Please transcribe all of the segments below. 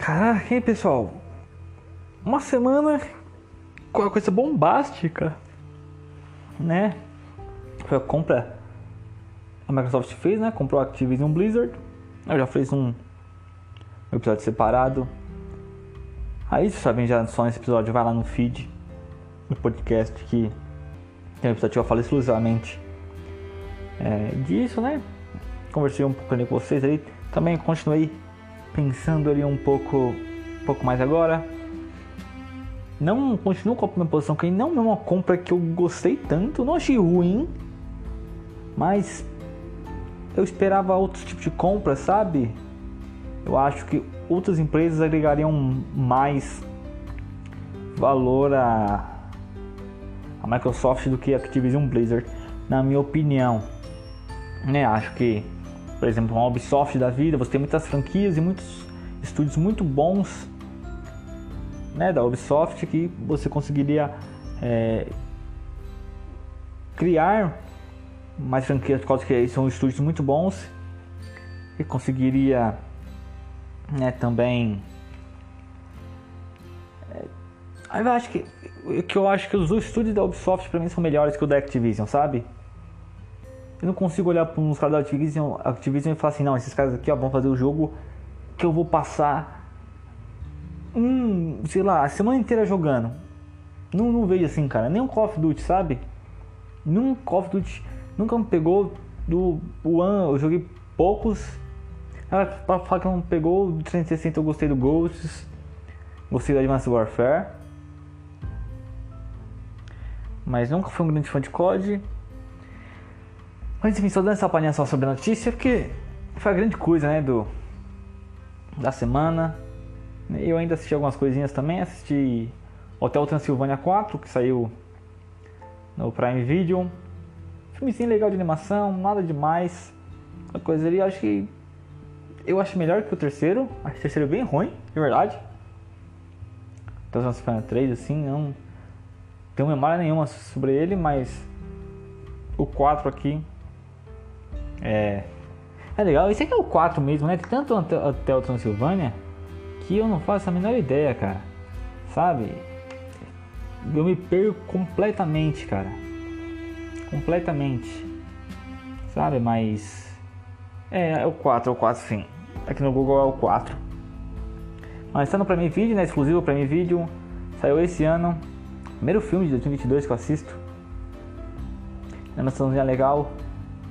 Caraca, hein, pessoal? Uma semana com uma coisa bombástica, né? Foi a compra a Microsoft fez, né? Comprou a Activision Blizzard. Eu já fiz um, episódio separado. Aí, vocês sabem já só nesse episódio, vai lá no feed do podcast que tem um episódio que eu falo exclusivamente é, disso, né? Conversei um pouco com vocês aí. Também continuei pensando ali um pouco, um pouco mais agora. Não continuo com a minha posição que não é uma compra que eu gostei tanto, não achei ruim, mas eu esperava outros tipos de compra, sabe? Eu acho que outras empresas agregariam mais valor a, a Microsoft do que a Activision Blizzard, na minha opinião. Né? Acho que, por exemplo, uma Ubisoft da vida, você tem muitas franquias e muitos estúdios muito bons né, da Ubisoft que você conseguiria é, criar mais franquias, que são estúdios muito bons e conseguiria né, também é, eu acho que que eu acho que os estúdios da Ubisoft para mim são melhores que o da Activision, sabe? Eu não consigo olhar para uns caras da Activision, Activision e falar assim, não, esses caras aqui ó, vão fazer o jogo que eu vou passar um, sei lá, a semana inteira jogando. Não, não vejo assim, cara. Nem um Call of Duty, sabe? Num Call of Duty nunca me pegou do One, eu joguei poucos. Ah, falar que não pegou do 360 eu gostei do Ghosts. Gostei do Advanced Warfare. Mas nunca fui um grande fã de COD. Mas enfim, só dando essa palhinha só sobre a notícia, porque foi a grande coisa, né, do da semana. Eu ainda assisti algumas coisinhas também, assisti Hotel Transilvânia 4, que saiu no Prime Video. Filmezinho legal de animação, nada demais. Uma coisa ali, acho que eu acho melhor que o terceiro. Acho o terceiro bem ruim, de verdade. Hotel Transilvânia 3, assim, não tenho memória nenhuma sobre ele, mas o 4 aqui é é legal. Esse aqui é o 4 mesmo, né? Tanto Hotel Transilvânia que eu não faço a menor ideia, cara. Sabe? Eu me perco completamente, cara. Completamente. Sabe? Mas. É, é o 4, é o 4 sim. Aqui no Google é o 4. Mas está no Prime Video, né? Exclusivo Prime Video. Saiu esse ano. Primeiro filme de 2022 que eu assisto. Animaçãozinha legal.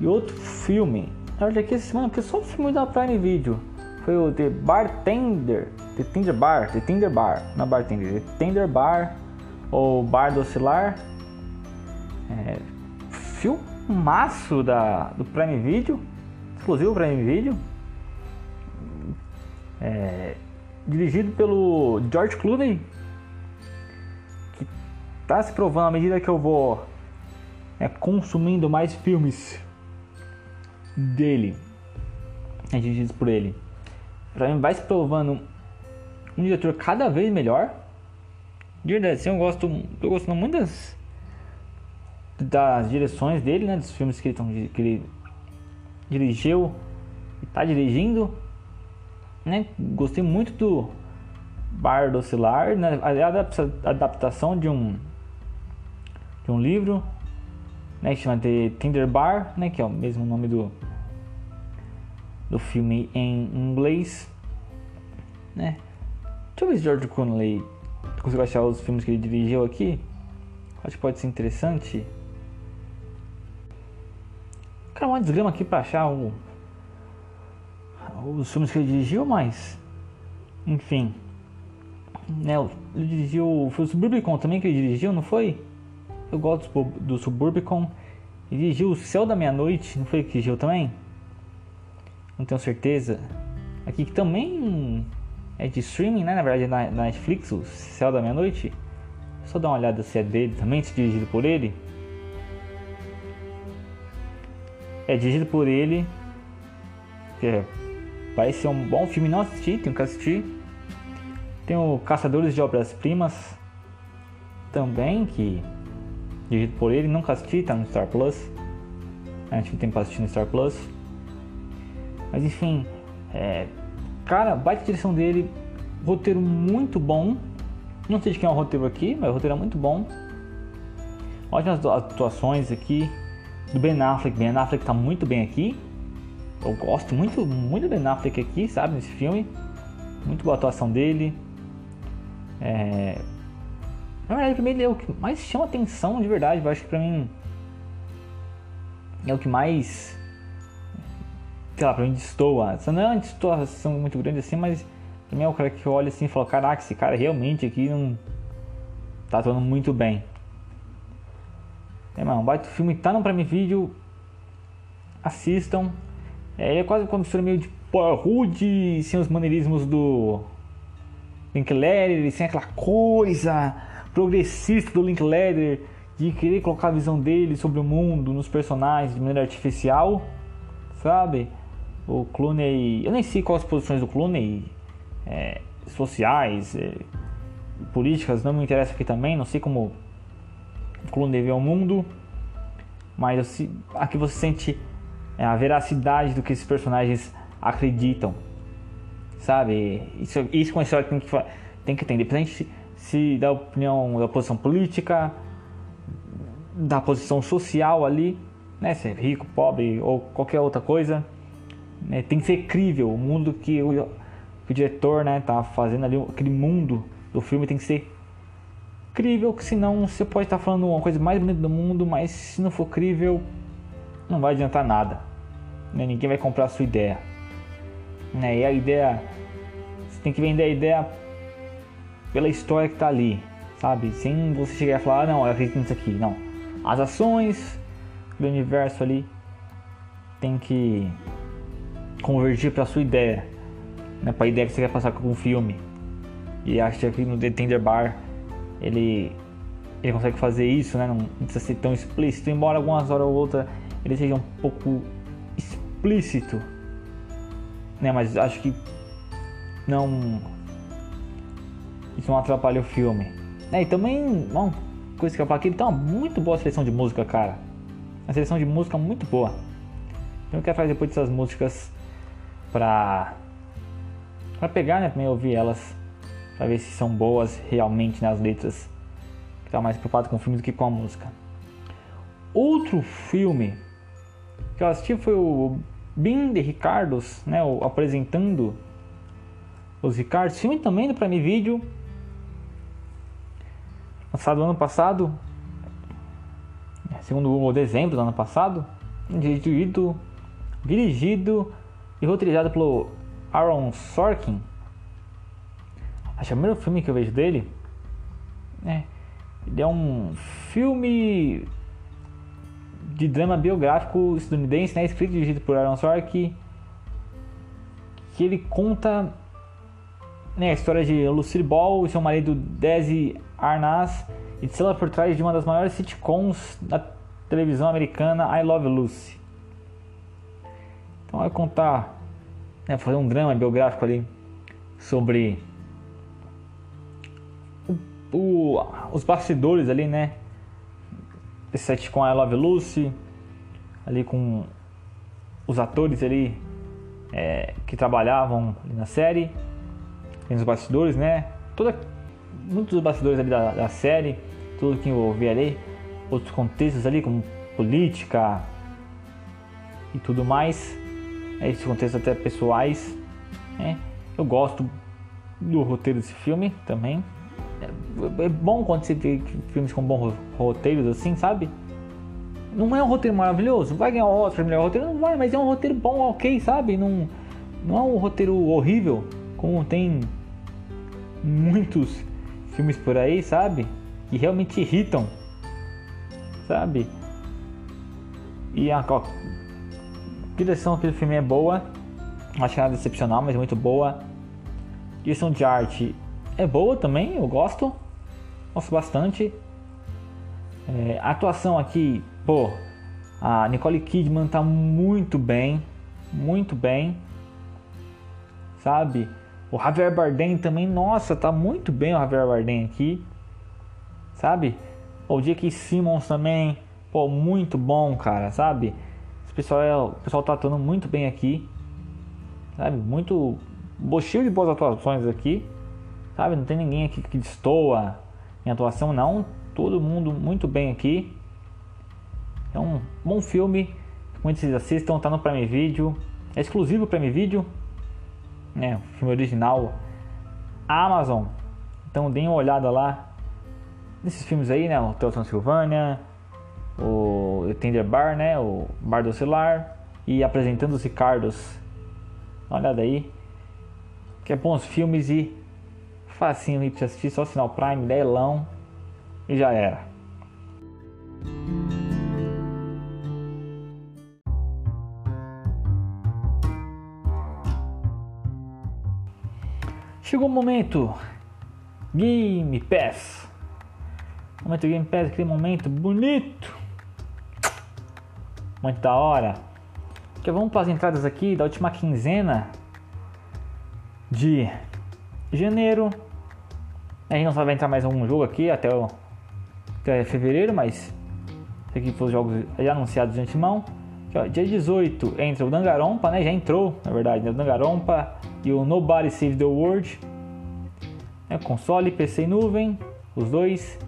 E outro filme. Na verdade, aqui essa semana, porque só filme da Prime Video. Foi o The Bartender. The Tinder Bar, The Tinder Bar, não é Bartender, The Tinder Bar ou Bar do Oscilar. É, filmaço da, do Prime Video, exclusivo Prime Video. É, dirigido pelo George Clooney, que está se provando à medida que eu vou é, consumindo mais filmes dele, é, dirigidos por ele. Pra mim vai se provando um diretor cada vez melhor. De verdade, assim, eu gosto, tô gostando muito das, das direções dele, né? Dos filmes que ele, que ele dirigiu e tá dirigindo. Né? Gostei muito do Bar do Oscilar, né? a adaptação de um de um livro, né? Que chama The Tinder Bar, né? Que é o mesmo nome do do filme em inglês, né? Deixa eu ver se George Clooney consigo achar os filmes que ele dirigiu aqui. Acho que pode ser interessante. Cara, uma desgrama aqui pra achar o, os filmes que ele dirigiu, mas. Enfim. Né, ele dirigiu. Foi o Suburbicon também que ele dirigiu, não foi? Eu gosto do, Suburbicon. Ele dirigiu O Céu da Meia-Noite, não foi que dirigiu também? Não tenho certeza. Aqui que também é de streaming, né? Na verdade, é na, Netflix, o Céu da Meia-Noite. Só dar uma olhada se é dele também, se é dirigido por ele. É dirigido por ele. É, vai ser um bom filme. Não assisti, tenho que assistir. Tem o Caçadores de Obras-Primas também, que dirigido por ele. Nunca assisti, tá no Star Plus. A gente tem pra assistir no Star Plus. Mas enfim, é, Cara, baita direção dele, roteiro muito bom. Não sei de quem é o roteiro aqui, mas o roteiro é muito bom. Ótimas atuações aqui do Ben Affleck. Ben Affleck tá muito bem aqui. Eu gosto muito, muito do Ben Affleck aqui, sabe, nesse filme. Muito boa atuação dele. É... Na verdade, pra mim é o que mais chama atenção de verdade. Eu acho que pra mim é o que mais. Sei lá, pra mim destoa. Essa não é uma distorção muito grande assim, mas pra mim é o cara que olha assim e fala: Caraca, esse cara realmente aqui não tá atuando muito bem. É, mano, baita filme tá no Prime Video. Assistam. É, ele é quase uma mistura meio de rude, sem os maneirismos do Linklater, sem aquela coisa progressista do Linklater de querer colocar a visão dele sobre o mundo, nos personagens de maneira artificial, sabe? O Clooney, eu nem sei quais as posições do Clooney, é, sociais, é, políticas, não me interessa aqui também, não sei como o Clooney vê o mundo, mas eu, aqui você sente é, a veracidade do que esses personagens acreditam, sabe? Isso, isso com a história tem que, tem que entender, independente se, da opinião, da posição política, da posição social ali, né? Se é rico, pobre ou qualquer outra coisa, né? tem que ser crível. O mundo que o, que o diretor, né, tá fazendo ali, aquele mundo do filme tem que ser crível, que senão você pode estar falando uma coisa mais bonita do mundo, mas se não for crível, não vai adiantar nada. Né? Ninguém vai comprar a sua ideia. Né? E a ideia, você tem que vender a ideia pela história que está ali, sabe? Sem você chegar e falar, ah, não, eu acredito nisso aqui. Não. As ações do universo ali tem que convergir para sua ideia, né? para a ideia que você quer passar com o filme. E acho que no The Tender Bar ele, ele consegue fazer isso, né? Não precisa ser tão explícito, embora algumas horas ou outra ele seja um pouco explícito, né? Mas acho que não isso não atrapalha o filme. É, e também, bom, coisa que eu falo aqui, ele tem uma muito boa seleção de música, cara. Uma seleção de música muito boa. Então eu quero fazer depois dessas músicas pra pegar, né? Pra ouvir elas para ver se são boas realmente nas letras. Que tá mais preocupado com o filme do que com a música. Outro filme que eu assisti foi o Bim de Ricardos, né, o, apresentando os Ricardos. Filme também do Prime Video. Lançado ano passado, segundo o dezembro do ano passado. Dirigido, dirigido e roteirizado pelo Aaron Sorkin. Acho que é o primeiro filme que eu vejo dele. É, ele é um filme de drama biográfico estadunidense, né, escrito e dirigido por Aaron Sorkin, que ele conta né, a história de Lucille Ball e seu marido Desi Arnaz e de ela por trás de uma das maiores sitcoms da televisão americana, I Love Lucy. Vai contar, né, fazer um drama biográfico ali sobre o, os bastidores ali, né? Esse set com a I Love Lucy, ali com os atores ali é, que trabalhavam na série, nos bastidores, né? Toda, muitos dos bastidores ali da, da série, tudo que envolvia ali, outros contextos ali, como política e tudo mais? Esses contextos até pessoais, né? Eu gosto do roteiro desse filme também, é, é bom quando você vê filmes com bons roteiros assim, sabe? Não é um roteiro maravilhoso, vai ganhar o Oscar melhor roteiro, não vai, mas é um roteiro bom, ok, sabe? Não, não é um roteiro horrível, como tem muitos filmes por aí, sabe? Que realmente irritam, sabe? E a, direção do filme é boa, acho que é nada excepcional, mas muito boa. Direção de arte é boa também, eu gosto. Gosto bastante. É, atuação aqui, pô, a Nicole Kidman tá muito bem, muito bem, sabe? O Javier Bardem também, nossa, tá muito bem o Javier Bardem aqui, sabe? O J.K. Simmons também, pô, muito bom, cara, sabe? O pessoal, é, o pessoal tá atuando muito bem aqui, sabe? Muito, cheio de boas atuações aqui. sabe? Não tem ninguém aqui que destoa em atuação, não. Todo mundo muito bem aqui. É um bom filme. Muitos vocês assistam, tá no Prime Video. É exclusivo Prime Video. Né? Filme original Amazon. Então deem uma olhada lá nesses filmes aí, né? O Hotel Transilvânia, o Tender Bar, né? O Bar do Celular e apresentando os Ricardos. Dá uma olhada aí. Que é bons filmes e facinho aí pra assistir, só sinal Prime, leilão e já era. Chegou o momento Game Pass. Momento Game Pass, aquele momento bonito. Muito da hora. Que vamos para as entradas aqui da última quinzena de janeiro. A gente não sabe vai entrar mais algum jogo aqui até, o, até fevereiro, mas aqui foram os jogos já anunciados de antemão. Aqui, ó, dia 18 entra o Dangarompa, né? Já entrou, na verdade, né? o Dangarompa e o Nobody Save the World. É, console, PC e nuvem, os dois.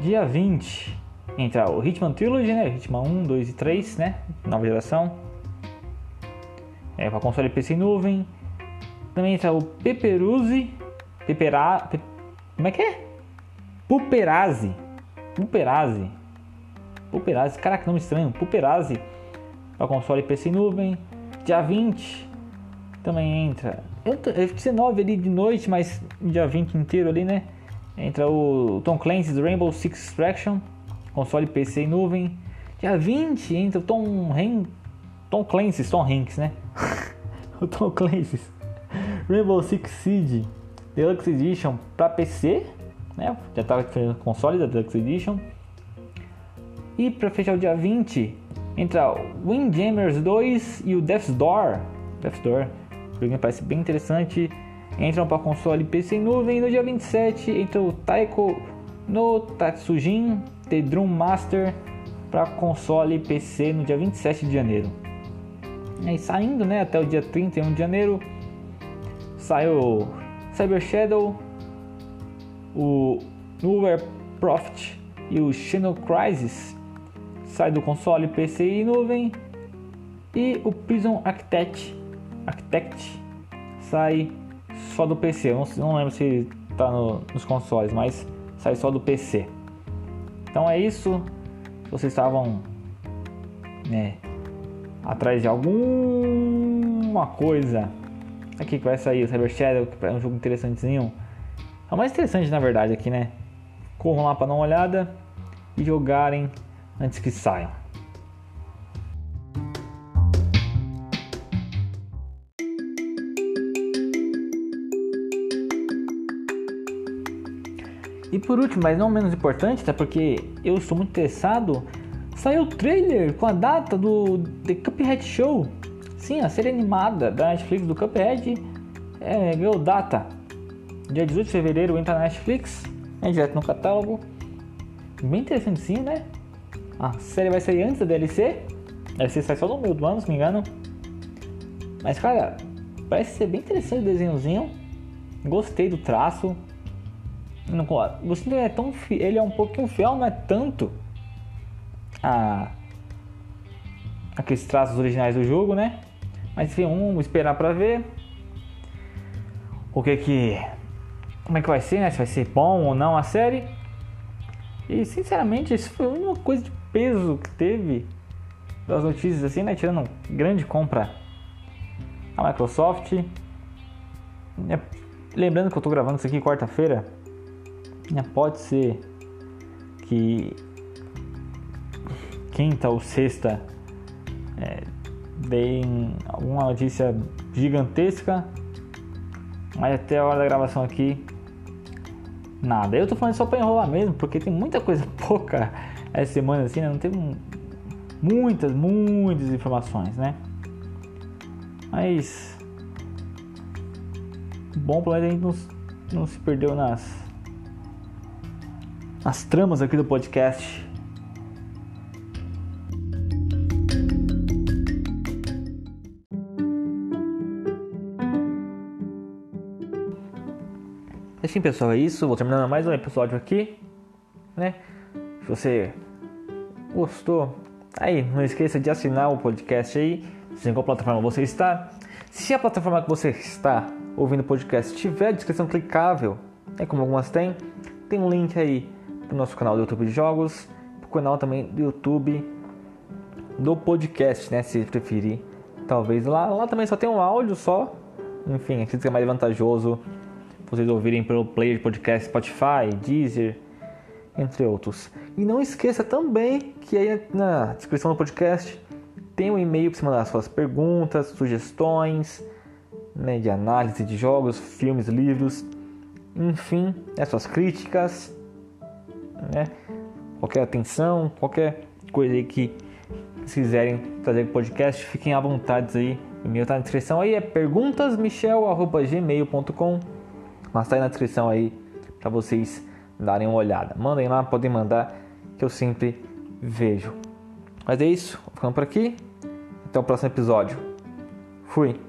Dia 20 entra o Hitman Trilogy, né? Hitman 1, 2 e 3, né? Nova geração. É, para console, PC nuvem. Também entra o Peperuzzi. Pepera... Pe... Como é que é? Puperazzi. Puperazzi. Puperazzi. Caraca, nome estranho. Puperazzi. Para console, PC nuvem. Dia 20 também entra. Eu, eu 19 ali de noite, mas dia 20 inteiro ali, né? Entra o Tom Clancy's Rainbow Six Extraction, console PC e nuvem. Dia 20 entra o Tom, Hanks, Tom Clancy's, Tom Hanks, né? o Tom Clancy's Rainbow Six Siege Deluxe Edition para PC, né? Já estava diferente console da Deluxe Edition. E para fechar o dia 20, entra o Windjammers 2 e o Death's Door. Death's Door o jogo parece bem interessante. Entram para console PC em nuvem. No dia 27 entra o Taiko no Tatsujin The Drum Master para console PC no dia 27 de janeiro. E saindo né, até o dia 31 de janeiro, saiu Cyber Shadow, o Nowhere Profit e o Channel Crisis sai do console PC e nuvem e o Prison Architect Architect sai só do PC. Não, não lembro se está no, nos consoles, mas sai só do PC. Então é isso. Vocês estavam né, atrás de alguma coisa aqui que vai sair o Cyber Shadow, que é um jogo interessantezinho. É o mais interessante na verdade aqui, né? Corram lá para dar uma olhada e jogarem antes que saiam. E por último, mas não menos importante, até porque eu estou muito interessado, saiu o trailer com a data do The Cuphead Show. Sim, a série animada da Netflix do Cuphead é, ganhou data. Dia 18 de fevereiro entra na Netflix, é direto no catálogo. Bem interessantezinho, né? A série vai sair antes da DLC. A DLC sai só no meio do ano, se não me engano. Mas, cara, parece ser bem interessante o desenhozinho. Gostei do traço. Não, é tão ele é um pouquinho fiel, não é tanto a aqueles traços originais do jogo, né? Mas enfim, vamos esperar para ver o que que como é que vai ser, né? Se vai ser bom ou não a série. E sinceramente, isso foi uma coisa de peso que teve das notícias assim, né? Tirando grande compra a Microsoft. É, lembrando que eu tô gravando isso aqui quarta-feira. Né, pode ser que quinta ou sexta é, deem alguma notícia gigantesca, mas até a hora da gravação aqui nada. Eu tô falando só para enrolar mesmo, porque tem muita coisa pouca essa semana assim, né? não tem muitas, muitas informações, né? Mas bom pelo menos a gente não, não se perdeu nas as tramas aqui do podcast. Assim, pessoal, é isso. Vou terminando mais um episódio aqui, né? Se você gostou, aí não esqueça de assinar o podcast aí, em qual plataforma você está. Se a plataforma que você está ouvindo o podcast tiver descrição clicável, é como algumas têm, tem um link aí para o nosso canal do YouTube de jogos, para o canal também do YouTube do podcast, né? Se preferir, talvez lá, lá também só tem um áudio só. Enfim, acredito que é mais vantajoso vocês ouvirem pelo player de podcast Spotify, Deezer, entre outros. E não esqueça também que aí na descrição do podcast tem um e-mail para você mandar suas perguntas, sugestões né, de análise de jogos, filmes, livros, enfim, né, suas críticas, né, qualquer atenção, qualquer coisa aí que se quiserem trazer para o podcast, fiquem à vontade aí. O e-mail está na descrição aí, é perguntasmichel.gmail.com mas tá aí na descrição aí para vocês darem uma olhada. Mandem lá, podem mandar, que eu sempre vejo. Mas é isso, ficando por aqui. Até o próximo episódio. Fui.